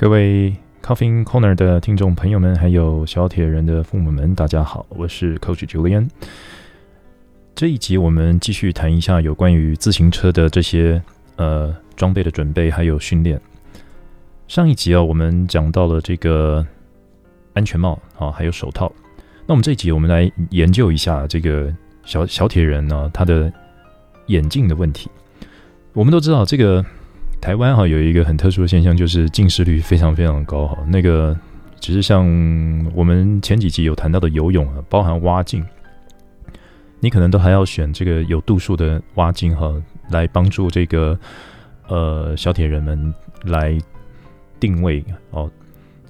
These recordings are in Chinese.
各位 Coffee Corner 的听众朋友们，还有小铁人的父母们，大家好，我是 Coach Julian。这一集我们继续谈一下有关于自行车的这些呃装备的准备还有训练。上一集啊，我们讲到了这个安全帽啊，还有手套。那我们这一集我们来研究一下这个小小铁人呢，他的眼镜的问题。我们都知道这个。台湾哈有一个很特殊的现象，就是近视率非常非常高哈。那个只是像我们前几集有谈到的游泳啊，包含蛙镜，你可能都还要选这个有度数的蛙镜哈，来帮助这个呃小铁人们来定位哦。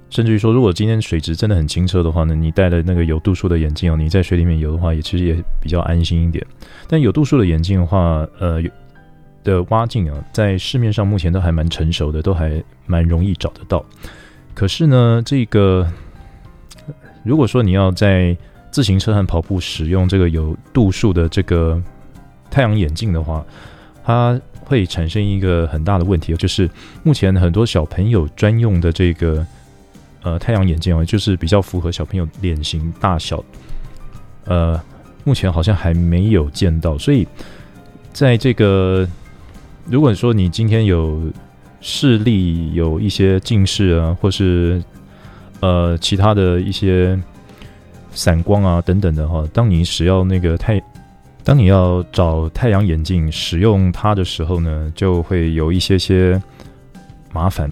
甚至于说，如果今天水质真的很清澈的话呢，你戴了那个有度数的眼镜哦，你在水里面游的话，也其实也比较安心一点。但有度数的眼镜的话，呃。的蛙镜啊，在市面上目前都还蛮成熟的，都还蛮容易找得到。可是呢，这个如果说你要在自行车和跑步使用这个有度数的这个太阳眼镜的话，它会产生一个很大的问题，就是目前很多小朋友专用的这个呃太阳眼镜啊，就是比较符合小朋友脸型大小，呃，目前好像还没有见到，所以在这个。如果说你今天有视力有一些近视啊，或是呃其他的一些散光啊等等的哈，当你使用那个太，当你要找太阳眼镜使用它的时候呢，就会有一些些麻烦。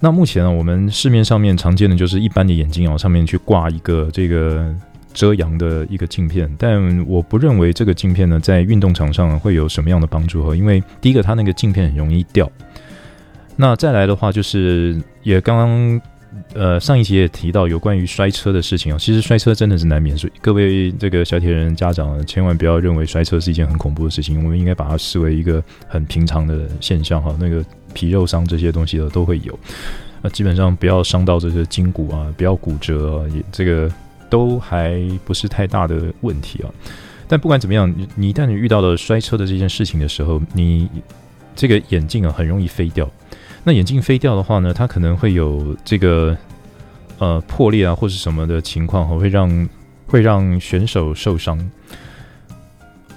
那目前呢，我们市面上面常见的就是一般的眼镜哦，上面去挂一个这个。遮阳的一个镜片，但我不认为这个镜片呢，在运动场上会有什么样的帮助哈。因为第一个，它那个镜片很容易掉。那再来的话，就是也刚刚呃上一集也提到有关于摔车的事情啊。其实摔车真的是难免，所以各位这个小铁人家长千万不要认为摔车是一件很恐怖的事情，我们应该把它视为一个很平常的现象哈。那个皮肉伤这些东西的都会有，那基本上不要伤到这些筋骨啊，不要骨折啊，也这个。都还不是太大的问题啊，但不管怎么样，你你一旦你遇到了摔车的这件事情的时候，你这个眼镜啊很容易飞掉。那眼镜飞掉的话呢，它可能会有这个呃破裂啊或者什么的情况，会让会让选手受伤。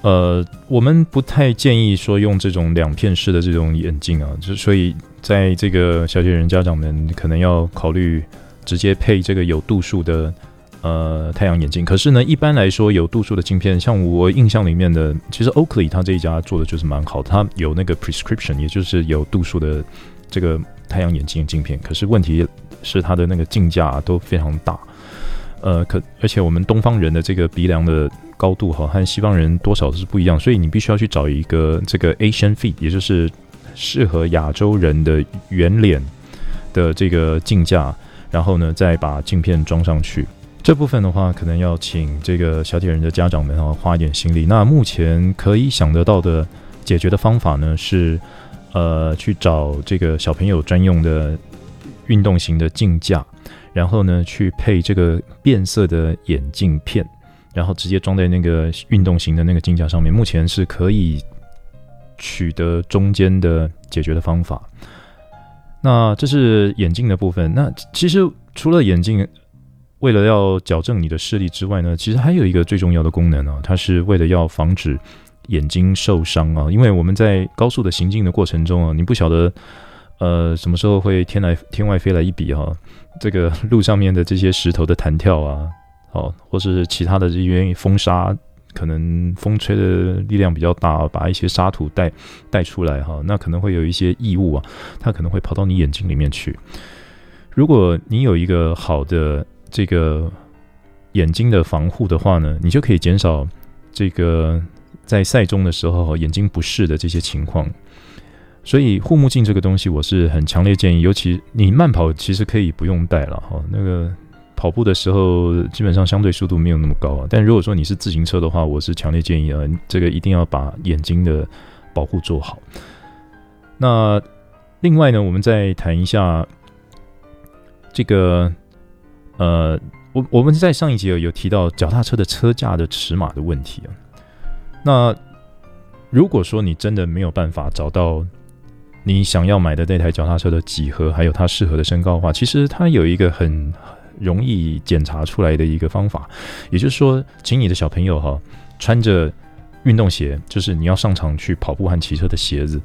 呃，我们不太建议说用这种两片式的这种眼镜啊，就所以在这个小铁人家长们可能要考虑直接配这个有度数的。呃，太阳眼镜。可是呢，一般来说，有度数的镜片，像我印象里面的，其实 Oakley 它这一家做的就是蛮好，它有那个 prescription，也就是有度数的这个太阳眼镜镜片。可是问题是它的那个镜架都非常大，呃，可而且我们东方人的这个鼻梁的高度哈，和西方人多少是不一样，所以你必须要去找一个这个 Asian fit，也就是适合亚洲人的圆脸的这个镜架，然后呢，再把镜片装上去。这部分的话，可能要请这个小铁人的家长们啊花一点心力。那目前可以想得到的解决的方法呢，是呃去找这个小朋友专用的运动型的镜架，然后呢去配这个变色的眼镜片，然后直接装在那个运动型的那个镜架上面。目前是可以取得中间的解决的方法。那这是眼镜的部分。那其实除了眼镜，为了要矫正你的视力之外呢，其实还有一个最重要的功能啊，它是为了要防止眼睛受伤啊。因为我们在高速的行进的过程中啊，你不晓得呃什么时候会天来天外飞来一笔哈、这个路上面的这些石头的弹跳啊，好，或是其他的这些风沙，可能风吹的力量比较大，把一些沙土带带出来哈、那可能会有一些异物啊，它可能会跑到你眼睛里面去。如果你有一个好的这个眼睛的防护的话呢，你就可以减少这个在赛中的时候眼睛不适的这些情况。所以护目镜这个东西，我是很强烈建议，尤其你慢跑其实可以不用戴了哈。那个跑步的时候基本上相对速度没有那么高啊，但如果说你是自行车的话，我是强烈建议啊，这个一定要把眼睛的保护做好。那另外呢，我们再谈一下这个。呃，我我们在上一集有有提到脚踏车的车架的尺码的问题啊。那如果说你真的没有办法找到你想要买的那台脚踏车的几何，还有它适合的身高的话，其实它有一个很容易检查出来的一个方法，也就是说，请你的小朋友哈穿着运动鞋，就是你要上场去跑步和骑车的鞋子，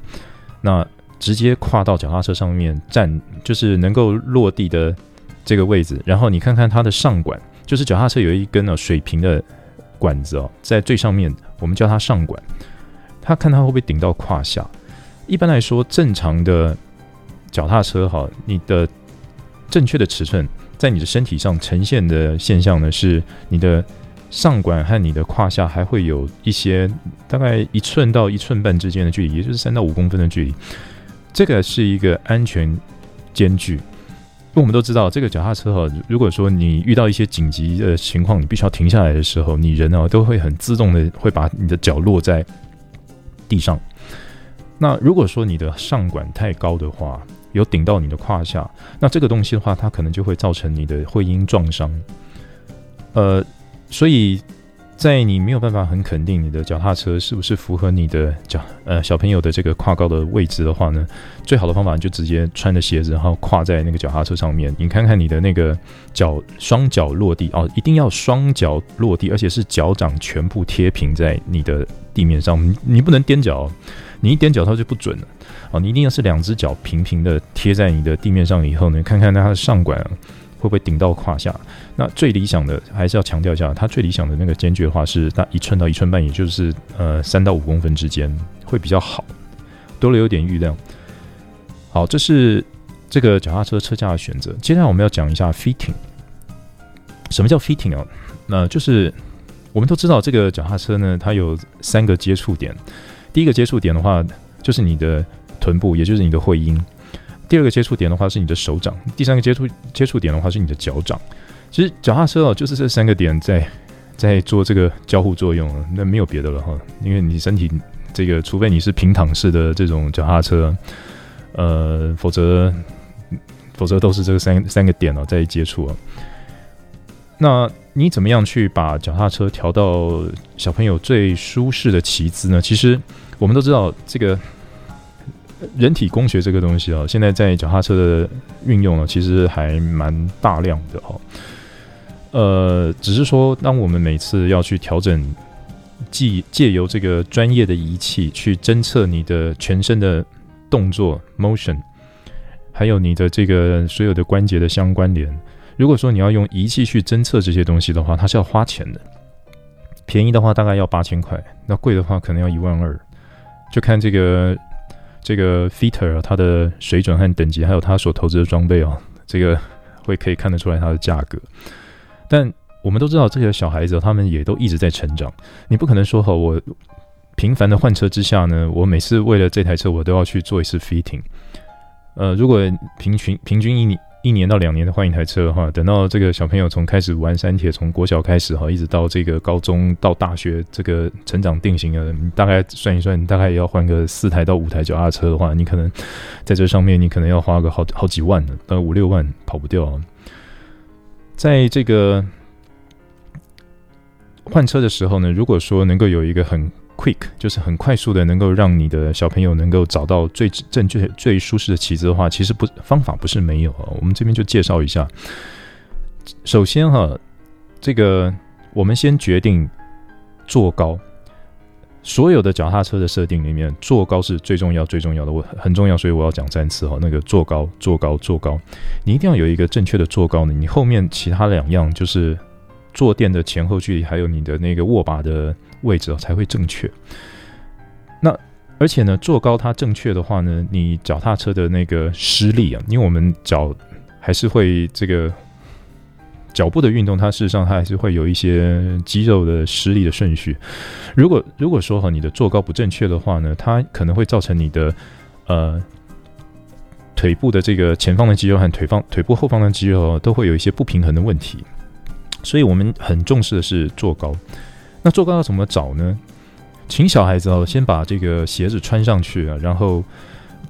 那直接跨到脚踏车上面站，就是能够落地的这个位置，然后你看看它的上管，就是脚踏车有一根呢水平的管子哦，在最上面，我们叫它上管，它看它会不会顶到胯下。一般来说，正常的脚踏车哈，你的正确的尺寸在你的身体上呈现的现象呢，是你的上管和你的胯下还会有一些大概一寸到一寸半之间的距离，也就是三到五公分的距离。这个是一个安全间距。因为我们都知道，这个脚踏车哈，如果说你遇到一些紧急的情况，你必须要停下来的时候，你人呢都会很自动的会把你的脚落在地上。那如果说你的上管太高的话，有顶到你的胯下，那这个东西的话，它可能就会造成你的会阴撞伤。呃，所以在你没有办法很肯定你的脚踏车是不是符合你的脚呃小朋友的这个跨高的位置的话呢，最好的方法就直接穿着鞋子，然后跨在那个脚踏车上面，你看看你的那个脚双脚落地哦，一定要双脚落地，而且是脚掌全部贴平在你的地面上，你不能踮脚。你一踮脚它就不准了哦，你一定要是两只脚平平的贴在你的地面上以后呢，看看它的上管会不会顶到胯下。那最理想的还是要强调一下，它最理想的那个间距的话是那一寸到一寸半，也就是呃三到五公分之间会比较好，多了有点预量。好，这是这个脚踏车车架的选择。接下来我们要讲一下 fitting。什么叫 fitting 啊？那就是我们都知道这个脚踏车呢，它有三个接触点。第一个接触点的话，就是你的臀部，也就是你的会阴；第二个接触点的话是你的手掌；第三个接触接触点的话是你的脚掌。其实脚踏车哦，就是这三个点在在做这个交互作用，那没有别的了哈。因为你身体这个，除非你是平躺式的这种脚踏车，呃，否则否则都是这个三三个点哦在接触啊。那你怎么样去把脚踏车调到小朋友最舒适的骑姿呢？其实。我们都知道这个人体工学这个东西啊，现在在脚踏车的运用呢，其实还蛮大量的哦。呃，只是说，当我们每次要去调整，借借由这个专业的仪器去侦测你的全身的动作 motion，还有你的这个所有的关节的相关联。如果说你要用仪器去侦测这些东西的话，它是要花钱的。便宜的话大概要八千块，那贵的话可能要一万二。就看这个这个 fitter 它的水准和等级，还有它所投资的装备哦，这个会可以看得出来它的价格。但我们都知道，这些小孩子他们也都一直在成长。你不可能说哈，我频繁的换车之下呢，我每次为了这台车，我都要去做一次 fitting。呃，如果平均平均一年。一年到两年的换一台车的话，等到这个小朋友从开始玩山铁，从国小开始哈，一直到这个高中到大学，这个成长定型了，你大概算一算，你大概也要换个四台到五台脚踏车的话，你可能在这上面你可能要花个好好几万呢，大概五六万跑不掉。在这个换车的时候呢，如果说能够有一个很 quick 就是很快速的，能够让你的小朋友能够找到最正确、最舒适的骑姿的话，其实不方法不是没有啊。我们这边就介绍一下。首先哈，这个我们先决定坐高。所有的脚踏车的设定里面，坐高是最重要、最重要的，我很重要，所以我要讲三次哈。那个坐高、坐高、坐高，你一定要有一个正确的坐高呢。你后面其他两样就是坐垫的前后距离，还有你的那个握把的。位置才会正确。那而且呢，坐高它正确的话呢，你脚踏车的那个施力啊，因为我们脚还是会这个脚步的运动，它事实上它还是会有一些肌肉的施力的顺序。如果如果说哈你的坐高不正确的话呢，它可能会造成你的呃腿部的这个前方的肌肉和腿方腿部后方的肌肉都会有一些不平衡的问题。所以我们很重视的是坐高。那坐高要怎么找呢？请小孩子哦，先把这个鞋子穿上去啊，然后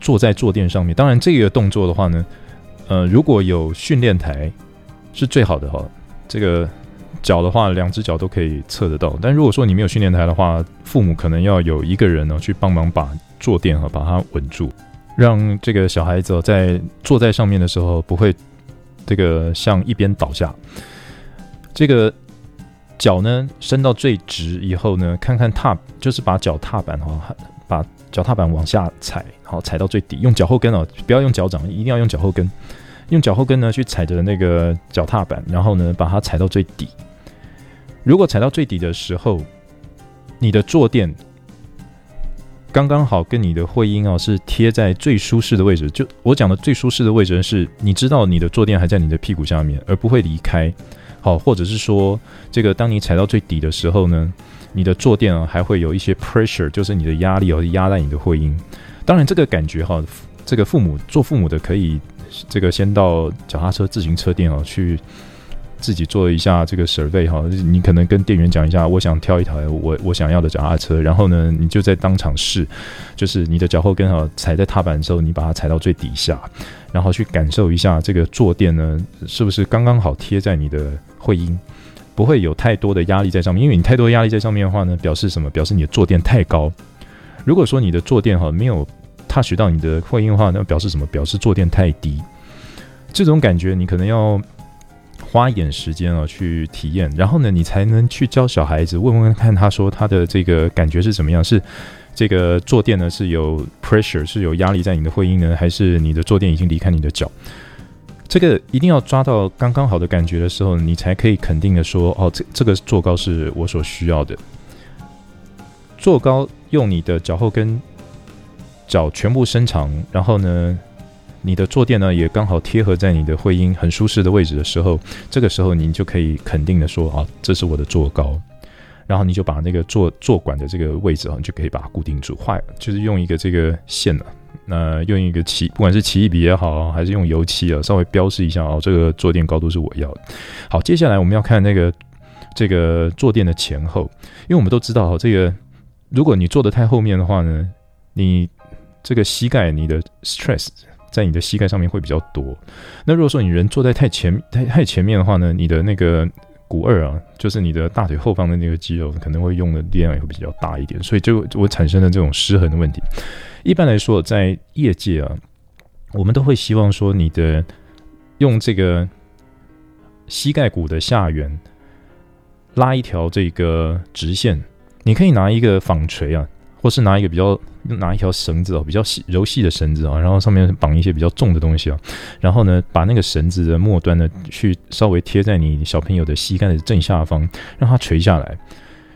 坐在坐垫上面。当然，这个动作的话呢，呃，如果有训练台是最好的哈。这个脚的话，两只脚都可以测得到。但如果说你没有训练台的话，父母可能要有一个人呢去帮忙把坐垫哈把它稳住。让这个小孩子哦在坐在上面的时候不会这个向一边倒下。这个脚呢伸到最直以后呢，看看踏，就是把脚踏板哈，把脚踏板往下踩，好，踩到最底，用脚后跟哦，不要用脚掌，一定要用脚后跟。用脚后跟呢去踩着那个脚踏板，然后呢把它踩到最底。如果踩到最底的时候，你的坐垫刚刚好跟你的会阴啊是贴在最舒适的位置。就我讲的最舒适的位置是，你知道你的坐垫还在你的屁股下面，而不会离开。好，或者是说，这个当你踩到最底的时候呢，你的坐垫啊还会有一些 pressure，就是你的压力哦压在你的会阴。当然，这个感觉哈，这个父母做父母的可以。这个先到脚踏车、自行车店哦，去自己做一下这个 survey 哈。你可能跟店员讲一下，我想挑一台我我想要的脚踏车，然后呢，你就在当场试，就是你的脚后跟哈踩在踏板的时候，你把它踩到最底下，然后去感受一下这个坐垫呢是不是刚刚好贴在你的会阴，不会有太多的压力在上面。因为你太多压力在上面的话呢，表示什么？表示你的坐垫太高。如果说你的坐垫哈没有。touch 到你的会阴的话，那表示什么？表示坐垫太低。这种感觉你可能要花一点时间啊去体验，然后呢，你才能去教小孩子，问问看他说他的这个感觉是怎么样？是这个坐垫呢是有 pressure 是有压力在你的会阴呢，还是你的坐垫已经离开你的脚？这个一定要抓到刚刚好的感觉的时候，你才可以肯定的说，哦，这这个坐高是我所需要的。坐高用你的脚后跟。脚全部伸长，然后呢，你的坐垫呢也刚好贴合在你的会阴很舒适的位置的时候，这个时候你就可以肯定的说啊，这是我的坐高。然后你就把那个坐坐管的这个位置啊，你就可以把它固定住。坏了，就是用一个这个线啊，那用一个奇，不管是奇异笔也好，还是用油漆啊，稍微标示一下哦，这个坐垫高度是我要的。好，接下来我们要看那个这个坐垫的前后，因为我们都知道哈，这个如果你坐得太后面的话呢，你这个膝盖，你的 stress 在你的膝盖上面会比较多。那如果说你人坐在太前太太前面的话呢，你的那个股二啊，就是你的大腿后方的那个肌肉，可能会用的力量也会比较大一点，所以就会产生了这种失衡的问题。一般来说，在业界啊，我们都会希望说，你的用这个膝盖骨的下缘拉一条这个直线，你可以拿一个纺锤啊。或是拿一个比较拿一条绳子哦，比较细柔细的绳子啊，然后上面绑一些比较重的东西啊，然后呢，把那个绳子的末端呢，去稍微贴在你小朋友的膝盖的正下方，让它垂下来。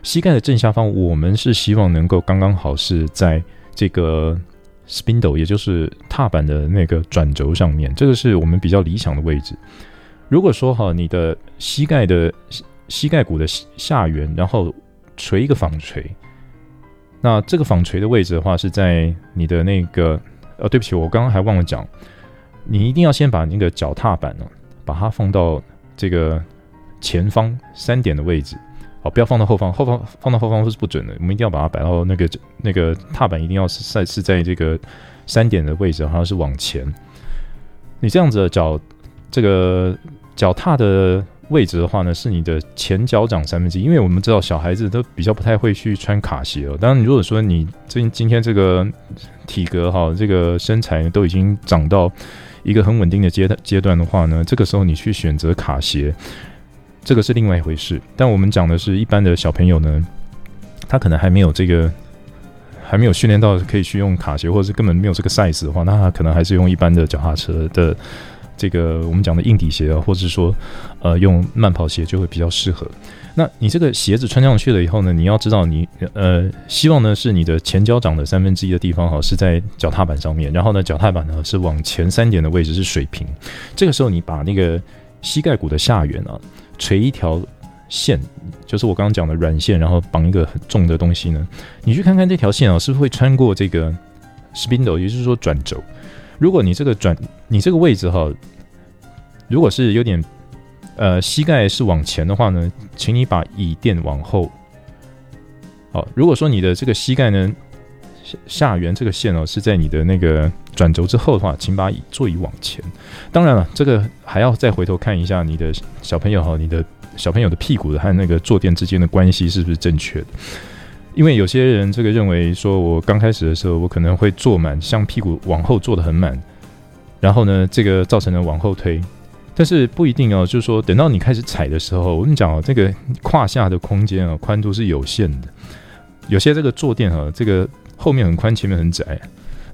膝盖的正下方，我们是希望能够刚刚好是在这个 spindle，也就是踏板的那个转轴上面，这个是我们比较理想的位置。如果说哈，你的膝盖的膝盖骨的下缘，然后垂一个纺锤。那这个纺锤的位置的话，是在你的那个呃，对不起，我刚刚还忘了讲，你一定要先把那个脚踏板呢，把它放到这个前方三点的位置，好，不要放到后方，后方放到后方是不准的，我们一定要把它摆到那个那个踏板一定要是在是在这个三点的位置，好像是往前，你这样子的脚这个脚踏的。位置的话呢，是你的前脚掌三分之一，因为我们知道小孩子都比较不太会去穿卡鞋哦。当然，如果说你今今天这个体格哈，这个身材都已经长到一个很稳定的阶段阶段的话呢，这个时候你去选择卡鞋，这个是另外一回事。但我们讲的是一般的小朋友呢，他可能还没有这个还没有训练到可以去用卡鞋，或者是根本没有这个 size 的话，那他可能还是用一般的脚踏车的。这个我们讲的硬底鞋啊，或者是说，呃，用慢跑鞋就会比较适合。那你这个鞋子穿上去了以后呢，你要知道你呃，希望呢是你的前脚掌的三分之一的地方哈是在脚踏板上面，然后呢脚踏板呢是往前三点的位置是水平。这个时候你把那个膝盖骨的下缘啊垂一条线，就是我刚刚讲的软线，然后绑一个很重的东西呢，你去看看这条线啊是不是会穿过这个 spindle，也就是说转轴。如果你这个转，你这个位置哈，如果是有点，呃，膝盖是往前的话呢，请你把椅垫往后。好，如果说你的这个膝盖呢下缘这个线哦是在你的那个转轴之后的话，请把座椅往前。当然了，这个还要再回头看一下你的小朋友哈，你的小朋友的屁股和那个坐垫之间的关系是不是正确的。因为有些人这个认为说，我刚开始的时候，我可能会坐满，像屁股往后坐得很满，然后呢，这个造成了往后推。但是不一定哦，就是说等到你开始踩的时候，我跟你讲哦，这个胯下的空间啊，宽度是有限的。有些这个坐垫啊，这个后面很宽，前面很窄。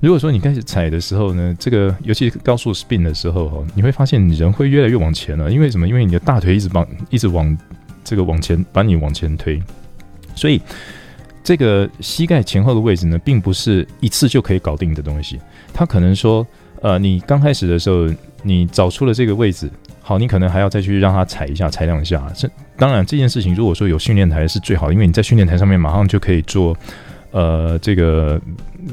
如果说你开始踩的时候呢，这个尤其高速 spin 的时候哈，你会发现你人会越来越往前了。因为什么？因为你的大腿一直往一直往这个往前把你往前推，所以这个膝盖前后的位置呢，并不是一次就可以搞定的东西。它可能说，呃，你刚开始的时候，你找出了这个位置，好，你可能还要再去让它踩一下，踩两下。这当然这件事情，如果说有训练台是最好，因为你在训练台上面马上就可以做。呃，这个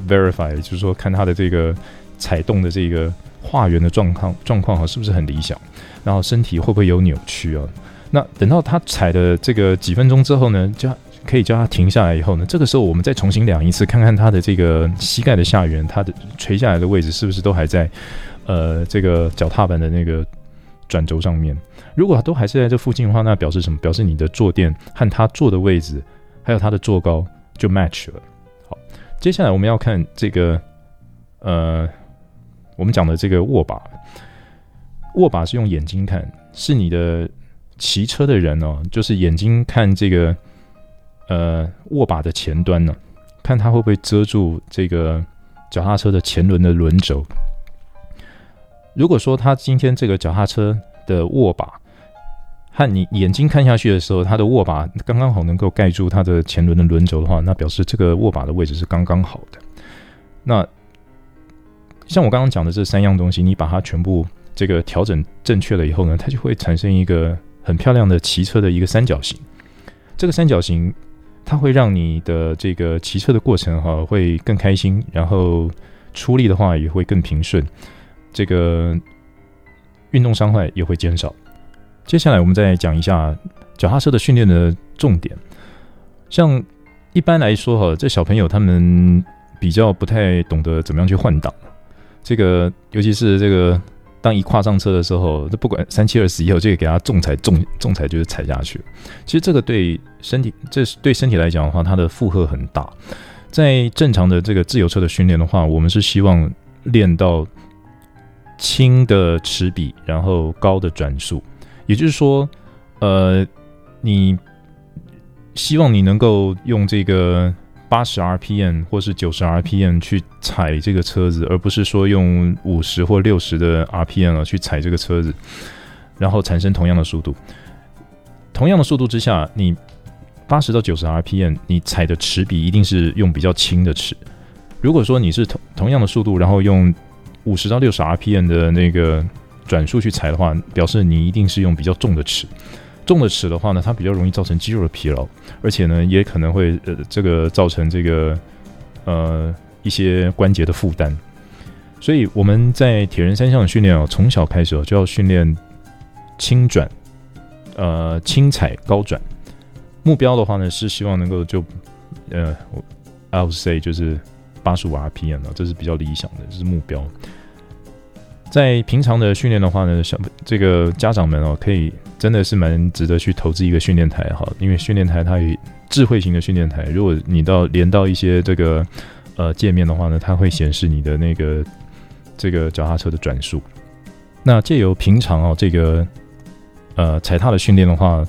verify 就是说，看它的这个踩动的这个画圆的状况状况哈，是不是很理想？然后身体会不会有扭曲啊？那等到他踩的这个几分钟之后呢，就可以叫他停下来以后呢，这个时候我们再重新量一次，看看他的这个膝盖的下缘，他的垂下来的位置是不是都还在呃这个脚踏板的那个转轴上面？如果都还是在这附近的话，那表示什么？表示你的坐垫和他坐的位置，还有他的坐高就 match 了。接下来我们要看这个，呃，我们讲的这个握把，握把是用眼睛看，是你的骑车的人哦，就是眼睛看这个，呃，握把的前端呢，看它会不会遮住这个脚踏车的前轮的轮轴。如果说他今天这个脚踏车的握把，和你眼睛看下去的时候，它的握把刚刚好能够盖住它的前轮的轮轴的话，那表示这个握把的位置是刚刚好的。那像我刚刚讲的这三样东西，你把它全部这个调整正确了以后呢，它就会产生一个很漂亮的骑车的一个三角形。这个三角形它会让你的这个骑车的过程哈会更开心，然后出力的话也会更平顺，这个运动伤害也会减少。接下来我们再讲一下脚踏车的训练的重点。像一般来说哈，这小朋友他们比较不太懂得怎么样去换挡。这个尤其是这个当一跨上车的时候，这不管 三七二十一，我就给他重踩重重踩就是踩下去。其实这个对身体，这是对身体来讲的话，它的负荷很大。在正常的这个自由车的训练的话，我们是希望练到轻的齿比，然后高的转速。也就是说，呃，你希望你能够用这个八十 RPM 或是九十 RPM 去踩这个车子，而不是说用五十或六十的 RPM 啊去踩这个车子，然后产生同样的速度。同样的速度之下，你八十到九十 RPM，你踩的齿比一定是用比较轻的齿。如果说你是同同样的速度，然后用五十到六十 RPM 的那个。转速去踩的话，表示你一定是用比较重的齿。重的齿的话呢，它比较容易造成肌肉的疲劳，而且呢，也可能会呃这个造成这个呃一些关节的负担。所以我们在铁人三项的训练哦，从小开始哦就要训练轻转，呃轻踩高转。目标的话呢是希望能够就呃，I would say 就是八十五 RPM 啊，这是比较理想的，这是目标。在平常的训练的话呢，小这个家长们哦，可以真的是蛮值得去投资一个训练台哈，因为训练台它有智慧型的训练台，如果你到连到一些这个呃界面的话呢，它会显示你的那个这个脚踏车的转速。那借由平常哦这个呃踩踏的训练的话，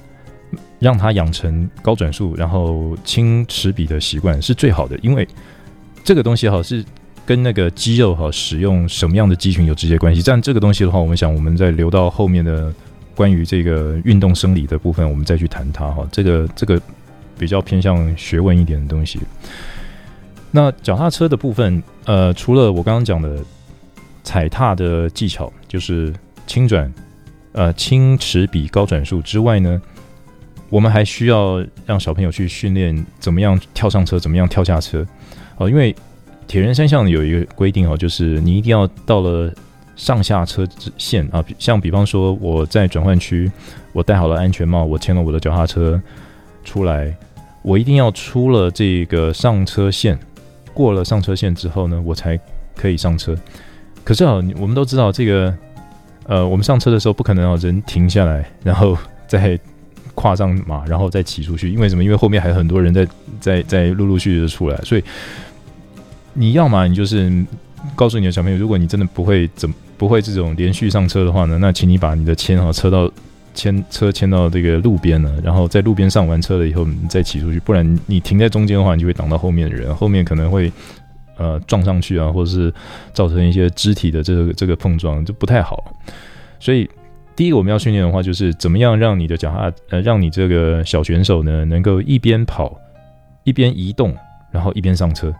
让它养成高转速然后轻齿比的习惯是最好的，因为这个东西哈是。跟那个肌肉哈使用什么样的肌群有直接关系，但这个东西的话，我们想我们再留到后面的关于这个运动生理的部分，我们再去谈它哈。这个这个比较偏向学问一点的东西。那脚踏车的部分，呃，除了我刚刚讲的踩踏的技巧，就是轻转、呃轻齿比高转速之外呢，我们还需要让小朋友去训练怎么样跳上车，怎么样跳下车，哦，因为。铁人三项有一个规定哦，就是你一定要到了上下车线啊，像比方说我在转换区，我戴好了安全帽，我牵了我的脚踏车出来，我一定要出了这个上车线，过了上车线之后呢，我才可以上车。可是啊，我们都知道这个，呃，我们上车的时候不可能让人停下来，然后再跨上马，然后再骑出去。因为什么？因为后面还有很多人在在在陆陆续续的出来，所以你要嘛，你就是告诉你的小朋友，如果你真的不会怎不会这种连续上车的话呢，那请你把你的签哈车到牵车牵到这个路边呢，然后在路边上完车了以后，你再骑出去。不然你停在中间的话，你就会挡到后面的人，后面可能会。呃，撞上去啊，或者是造成一些肢体的这个这个碰撞，就不太好。所以，第一个我们要训练的话，就是怎么样让你的脚踏呃，让你这个小选手呢，能够一边跑一边移动，然后一边上车。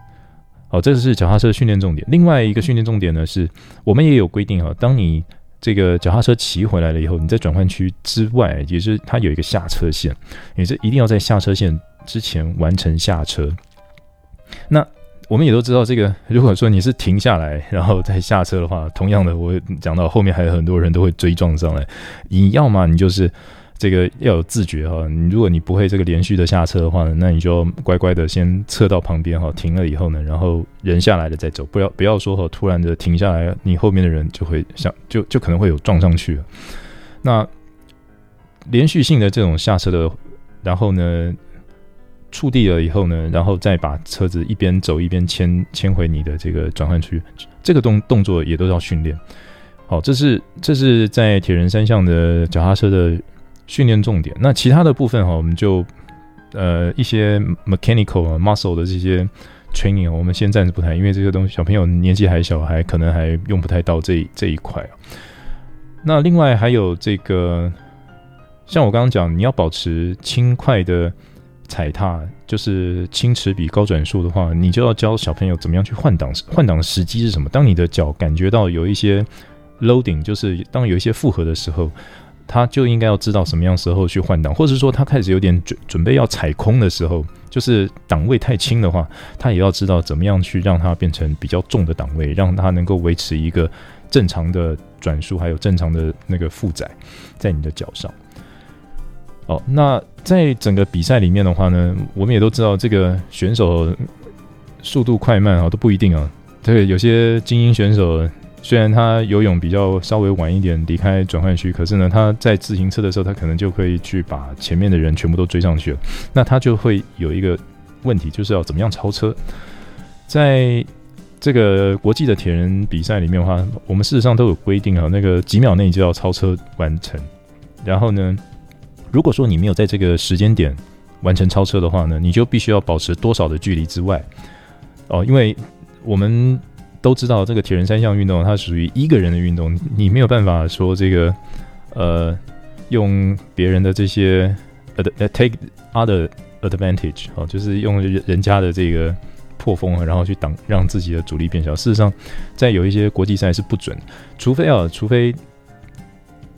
好，这是脚踏车训练重点。另外一个训练重点呢，是我们也有规定啊，当你这个脚踏车骑回来了以后，你在转换区之外，也是它有一个下车线，也是一定要在下车线之前完成下车。那我们也都知道，这个如果说你是停下来然后再下车的话，同样的，我讲到后面还有很多人都会追撞上来。你要么你就是这个要有自觉哈，你如果你不会这个连续的下车的话呢，那你就乖乖的先侧到旁边哈，停了以后呢，然后人下来了再走，不要不要说哈，突然的停下来，你后面的人就会想就就可能会有撞上去了。那连续性的这种下车的，然后呢，触地了以后呢，然后再把车子一边走一边牵牵回你的这个转换区，这个动动作也都要训练。好，这是这是在铁人三项的脚踏车的训练重点。那其他的部分哈，我们就呃一些 mechanical muscle 的这些 training，我们先暂时不谈，因为这个东西小朋友年纪还小，还可能还用不太到这这一块。那另外还有这个，像我刚刚讲，你要保持轻快的。踩踏就是轻齿比高转速的话，你就要教小朋友怎么样去换挡。换挡的时机是什么？当你的脚感觉到有一些 loading，就是当有一些负荷的时候，他就应该要知道什么样时候去换挡，或者是说他开始有点准准备要踩空的时候，就是档位太轻的话，他也要知道怎么样去让它变成比较重的档位，让它能够维持一个正常的转速，还有正常的那个负载在你的脚上。哦，那在整个比赛里面的话呢，我们也都知道这个选手速度快慢啊都不一定啊。对有些精英选手虽然他游泳比较稍微晚一点离开转换区，可是呢他在自行车的时候，他可能就可以去把前面的人全部都追上去了。那他就会有一个问题，就是要怎么样超车。在这个国际的铁人比赛里面的话，我们事实上都有规定啊，那个几秒内就要超车完成，然后呢，如果说你没有在这个时间点完成超车的话呢，你就必须要保持多少的距离之外哦，因为我们都知道这个铁人三项运动它属于一个人的运动，你没有办法说这个呃用别人的这些呃 take other advantage 哦，就是用人家的这个破风然后去挡让自己的阻力变小。事实上，在有一些国际赛是不准，除非啊，除非。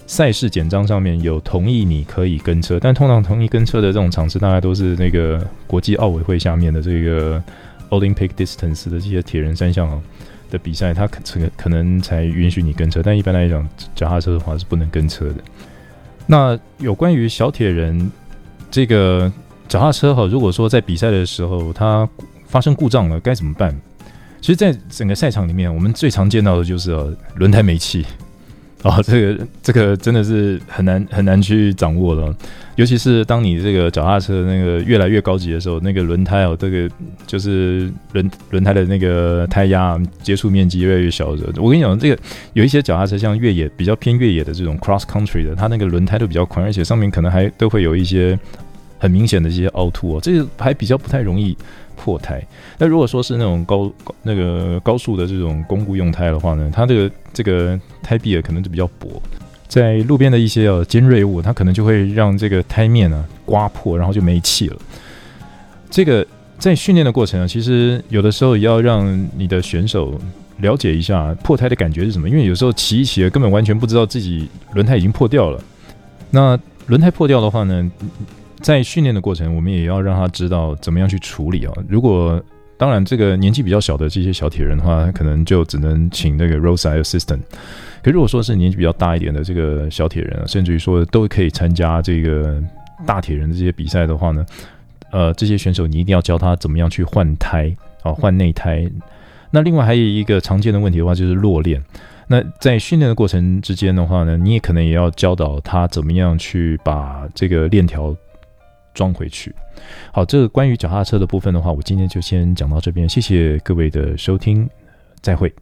赛事简章上面有同意你可以跟车，但通常同意跟车的这种场次，大概都是那个国际奥委会下面的这个 Olympic Distance 的这些铁人三项的比赛，它可可能才允许你跟车，但一般来讲，脚踏车的话是不能跟车的。那有关于小铁人这个脚踏车哈，如果说在比赛的时候它发生故障了，该怎么办？其实，在整个赛场里面，我们最常见到的就是轮胎没气。哦，这个这个真的是很难很难去掌握的，尤其是当你这个脚踏车那个越来越高级的时候，那个轮胎哦，这个就是轮轮胎的那个胎压接触面积越来越小的时候，我跟你讲，这个有一些脚踏车像越野比较偏越野的这种 cross country 的，它那个轮胎都比较宽，而且上面可能还都会有一些很明显的这些凹凸哦，这个还比较不太容易。破胎。那如果说是那种高那个高速的这种公路用胎的话呢，它这个这个胎壁可能就比较薄，在路边的一些呃尖锐物，它可能就会让这个胎面呢刮破，然后就没气了。这个在训练的过程啊，其实有的时候也要让你的选手了解一下破胎的感觉是什么，因为有时候骑一骑根本完全不知道自己轮胎已经破掉了。那轮胎破掉的话呢，在训练的过程，我们也要让他知道怎么样去处理啊。如果当然，这个年纪比较小的这些小铁人的话，可能就只能请那个 roadside assistant。可如果说是年纪比较大一点的这个小铁人啊，甚至于说都可以参加这个大铁人的这些比赛的话呢，呃，这些选手你一定要教他怎么样去换胎啊，换内胎。那另外还有一个常见的问题的话，就是落链。那在训练的过程之间的话呢，你也可能也要教导他怎么样去把这个链条装回去。好，这个关于脚踏车的部分的话，我今天就先讲到这边，谢谢各位的收听，再会。